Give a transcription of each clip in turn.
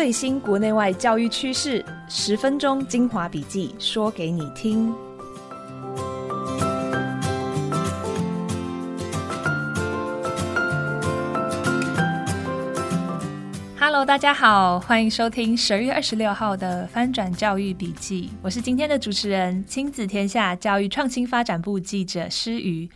最新国内外教育趋势，十分钟精华笔记，说给你听。Hello，大家好，欢迎收听十二月二十六号的翻转教育笔记。我是今天的主持人，亲子天下教育创新发展部记者施瑜。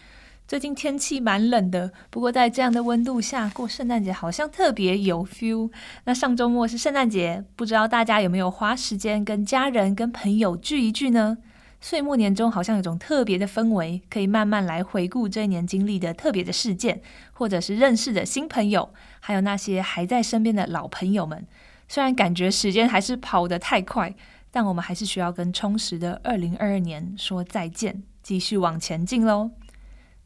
最近天气蛮冷的，不过在这样的温度下过圣诞节好像特别有 feel。那上周末是圣诞节，不知道大家有没有花时间跟家人、跟朋友聚一聚呢？岁末年终好像有种特别的氛围，可以慢慢来回顾这一年经历的特别的事件，或者是认识的新朋友，还有那些还在身边的老朋友们。虽然感觉时间还是跑得太快，但我们还是需要跟充实的二零二二年说再见，继续往前进喽。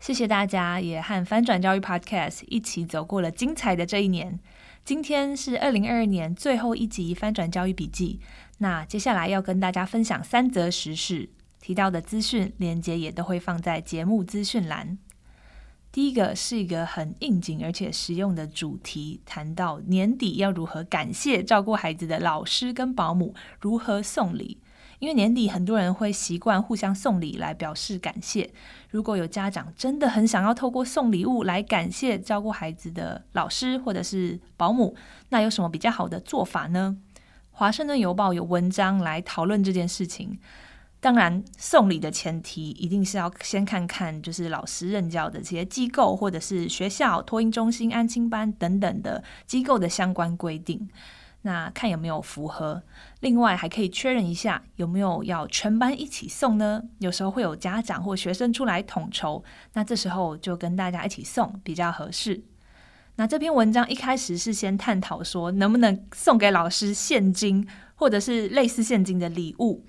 谢谢大家，也和翻转教育 Podcast 一起走过了精彩的这一年。今天是二零二二年最后一集翻转教育笔记。那接下来要跟大家分享三则时事，提到的资讯连接也都会放在节目资讯栏。第一个是一个很应景而且实用的主题，谈到年底要如何感谢照顾孩子的老师跟保姆，如何送礼。因为年底很多人会习惯互相送礼来表示感谢。如果有家长真的很想要透过送礼物来感谢照顾孩子的老师或者是保姆，那有什么比较好的做法呢？华盛顿邮报有文章来讨论这件事情。当然，送礼的前提一定是要先看看就是老师任教的这些机构或者是学校、托婴中心、安亲班等等的机构的相关规定。那看有没有符合，另外还可以确认一下有没有要全班一起送呢？有时候会有家长或学生出来统筹，那这时候就跟大家一起送比较合适。那这篇文章一开始是先探讨说能不能送给老师现金或者是类似现金的礼物。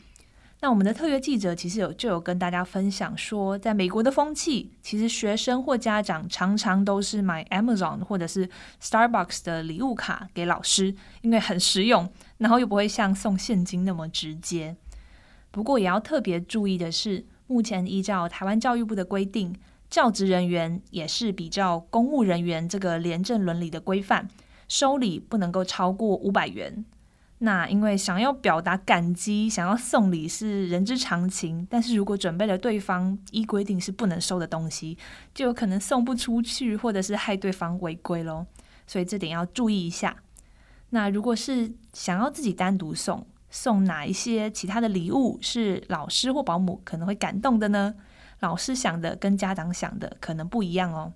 那我们的特约记者其实有就有跟大家分享说，在美国的风气，其实学生或家长常常都是买 Amazon 或者是 Starbucks 的礼物卡给老师，因为很实用，然后又不会像送现金那么直接。不过也要特别注意的是，目前依照台湾教育部的规定，教职人员也是比较公务人员这个廉政伦理的规范，收礼不能够超过五百元。那因为想要表达感激，想要送礼是人之常情，但是如果准备了对方依规定是不能收的东西，就有可能送不出去，或者是害对方违规咯。所以这点要注意一下。那如果是想要自己单独送，送哪一些其他的礼物是老师或保姆可能会感动的呢？老师想的跟家长想的可能不一样哦。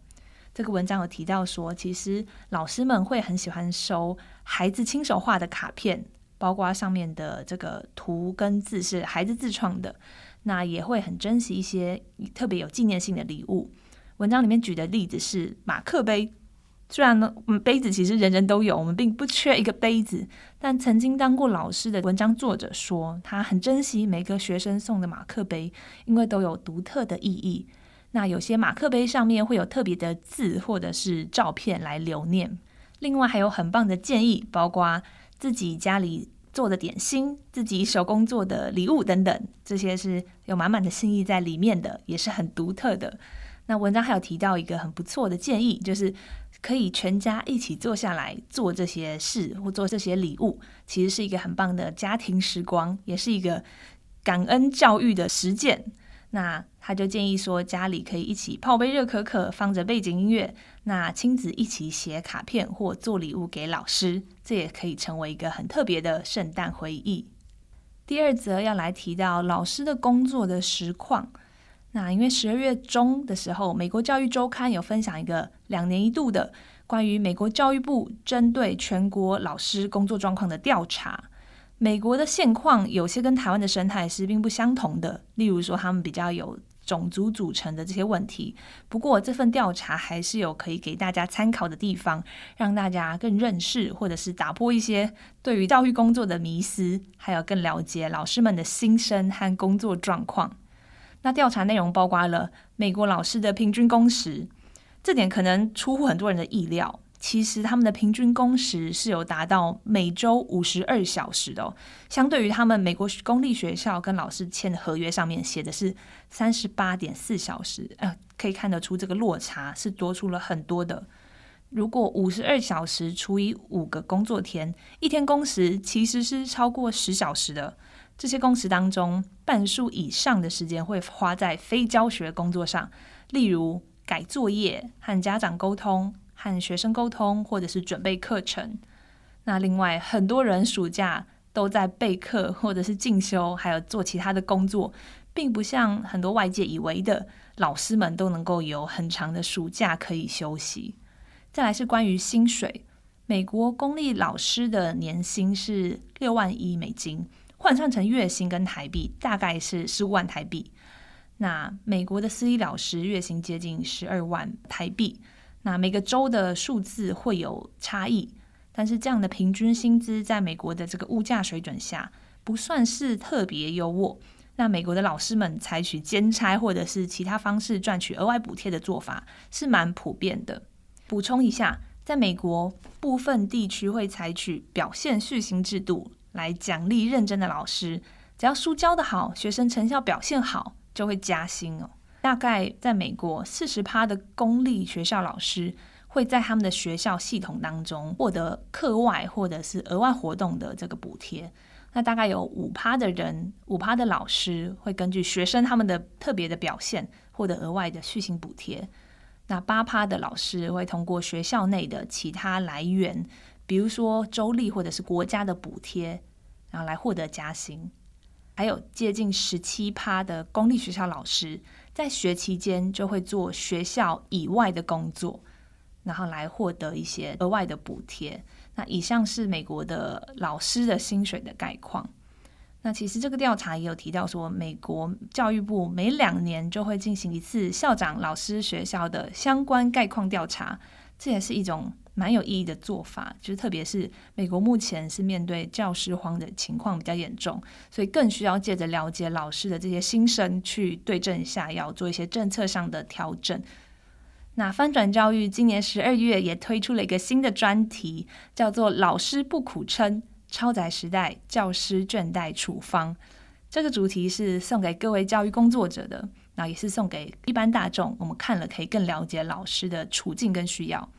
这个文章有提到说，其实老师们会很喜欢收孩子亲手画的卡片，包括上面的这个图跟字是孩子自创的，那也会很珍惜一些特别有纪念性的礼物。文章里面举的例子是马克杯，虽然呢，杯子其实人人都有，我们并不缺一个杯子，但曾经当过老师的文章作者说，他很珍惜每个学生送的马克杯，因为都有独特的意义。那有些马克杯上面会有特别的字或者是照片来留念。另外还有很棒的建议，包括自己家里做的点心、自己手工做的礼物等等，这些是有满满的心意在里面的，也是很独特的。那文章还有提到一个很不错的建议，就是可以全家一起坐下来做这些事或做这些礼物，其实是一个很棒的家庭时光，也是一个感恩教育的实践。那他就建议说，家里可以一起泡杯热可可，放着背景音乐，那亲子一起写卡片或做礼物给老师，这也可以成为一个很特别的圣诞回忆。第二则要来提到老师的工作的实况。那因为十二月中的时候，美国教育周刊有分享一个两年一度的关于美国教育部针对全国老师工作状况的调查。美国的现况有些跟台湾的生态是并不相同的，例如说他们比较有种族组成的这些问题。不过这份调查还是有可以给大家参考的地方，让大家更认识或者是打破一些对于教育工作的迷思，还有更了解老师们的心声和工作状况。那调查内容包括了美国老师的平均工时，这点可能出乎很多人的意料。其实他们的平均工时是有达到每周五十二小时的，相对于他们美国公立学校跟老师签的合约上面写的是三十八点四小时，呃，可以看得出这个落差是多出了很多的。如果五十二小时除以五个工作天，一天工时其实是超过十小时的。这些工时当中，半数以上的时间会花在非教学工作上，例如改作业、和家长沟通、和学生沟通，或者是准备课程。那另外，很多人暑假都在备课，或者是进修，还有做其他的工作，并不像很多外界以为的，老师们都能够有很长的暑假可以休息。再来是关于薪水，美国公立老师的年薪是六万一美金，换算成月薪跟台币大概是十五万台币。那美国的私立老师月薪接近十二万台币。那每个州的数字会有差异，但是这样的平均薪资在美国的这个物价水准下，不算是特别优渥。那美国的老师们采取兼差或者是其他方式赚取额外补贴的做法是蛮普遍的。补充一下，在美国部分地区会采取表现续薪制度来奖励认真的老师，只要书教得好，学生成效表现好，就会加薪哦。大概在美国，四十趴的公立学校老师会在他们的学校系统当中获得课外或者是额外活动的这个补贴。那大概有五趴的人，五趴的老师会根据学生他们的特别的表现获得额外的续薪补贴。那八趴的老师会通过学校内的其他来源，比如说州立或者是国家的补贴，然后来获得加薪。还有接近十七趴的公立学校老师，在学期间就会做学校以外的工作，然后来获得一些额外的补贴。那以上是美国的老师的薪水的概况。那其实这个调查也有提到说，美国教育部每两年就会进行一次校长、老师、学校的相关概况调查，这也是一种蛮有意义的做法。就是特别是美国目前是面对教师荒的情况比较严重，所以更需要借着了解老师的这些心声，去对症下药，做一些政策上的调整。那翻转教育今年十二月也推出了一个新的专题，叫做“老师不苦撑”。超载时代教师倦怠处方，这个主题是送给各位教育工作者的，那也是送给一般大众。我们看了可以更了解老师的处境跟需要。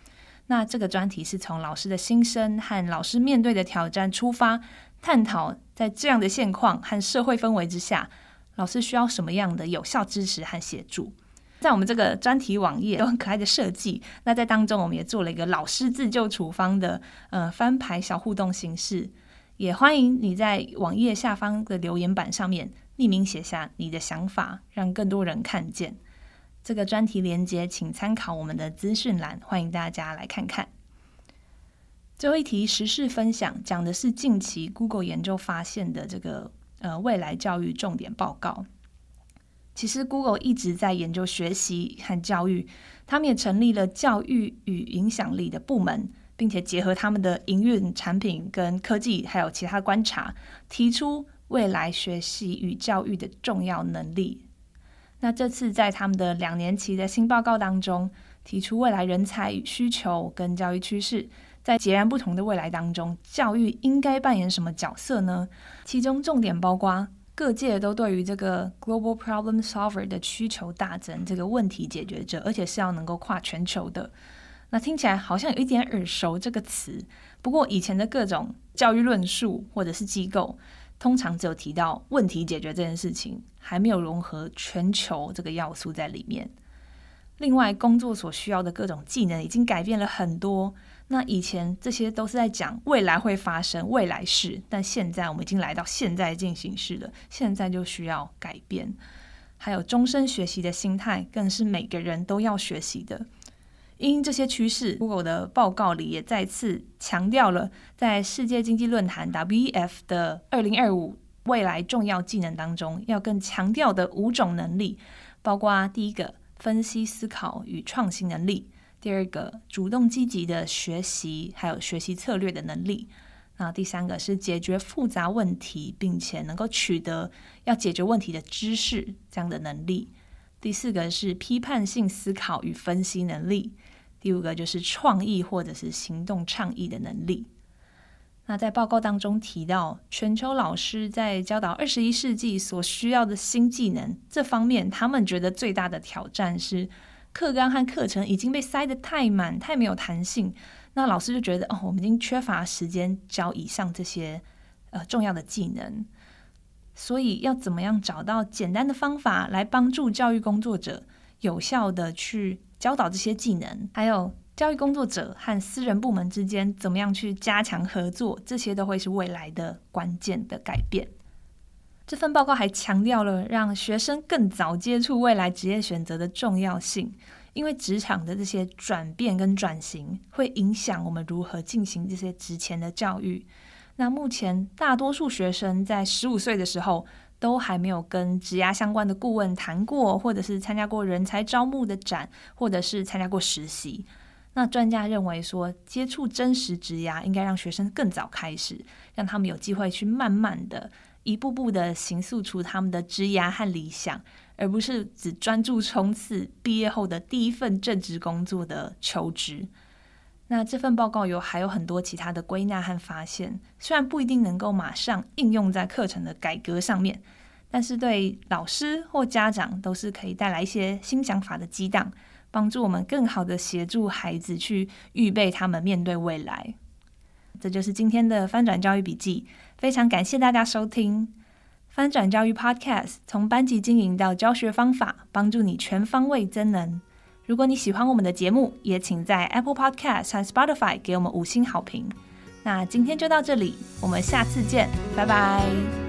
那这个专题是从老师的心声和老师面对的挑战出发，探讨在这样的现况和社会氛围之下，老师需要什么样的有效支持和协助。在我们这个专题网页有很可爱的设计，那在当中我们也做了一个老师自救处方的呃翻牌小互动形式。也欢迎你在网页下方的留言板上面匿名写下你的想法，让更多人看见。这个专题连接，请参考我们的资讯栏，欢迎大家来看看。最后一题时事分享，讲的是近期 Google 研究发现的这个呃未来教育重点报告。其实 Google 一直在研究学习和教育，他们也成立了教育与影响力的部门。并且结合他们的营运产品跟科技，还有其他观察，提出未来学习与教育的重要能力。那这次在他们的两年期的新报告当中，提出未来人才需求跟教育趋势，在截然不同的未来当中，教育应该扮演什么角色呢？其中重点包括各界都对于这个 global problem solver 的需求大增，这个问题解决者，而且是要能够跨全球的。那听起来好像有一点耳熟这个词，不过以前的各种教育论述或者是机构，通常只有提到问题解决这件事情，还没有融合全球这个要素在里面。另外，工作所需要的各种技能已经改变了很多。那以前这些都是在讲未来会发生未来式，但现在我们已经来到现在进行式了，现在就需要改变。还有终身学习的心态，更是每个人都要学习的。因这些趋势，Google 的报告里也再次强调了，在世界经济论坛 WEF 的二零二五未来重要技能当中，要更强调的五种能力，包括第一个分析思考与创新能力，第二个主动积极的学习还有学习策略的能力，那第三个是解决复杂问题并且能够取得要解决问题的知识这样的能力。第四个是批判性思考与分析能力，第五个就是创意或者是行动倡议的能力。那在报告当中提到，全球老师在教导二十一世纪所需要的新技能这方面，他们觉得最大的挑战是课纲和课程已经被塞得太满，太没有弹性。那老师就觉得，哦，我们已经缺乏时间教以上这些呃重要的技能，所以要怎么样找到简单的方法来帮助教育工作者有效地去教导这些技能，还有教育工作者和私人部门之间怎么样去加强合作，这些都会是未来的关键的改变。这份报告还强调了让学生更早接触未来职业选择的重要性。因为职场的这些转变跟转型，会影响我们如何进行这些职前的教育。那目前大多数学生在十五岁的时候，都还没有跟职涯相关的顾问谈过，或者是参加过人才招募的展，或者是参加过实习。那专家认为说，接触真实职涯应该让学生更早开始，让他们有机会去慢慢的、一步步的形塑出他们的职涯和理想。而不是只专注冲刺毕业后的第一份正职工作的求职。那这份报告有还有很多其他的归纳和发现，虽然不一定能够马上应用在课程的改革上面，但是对老师或家长都是可以带来一些新想法的激荡，帮助我们更好的协助孩子去预备他们面对未来。这就是今天的翻转教育笔记，非常感谢大家收听。翻转教育 Podcast，从班级经营到教学方法，帮助你全方位增能。如果你喜欢我们的节目，也请在 Apple Podcast 上 Spotify 给我们五星好评。那今天就到这里，我们下次见，拜拜。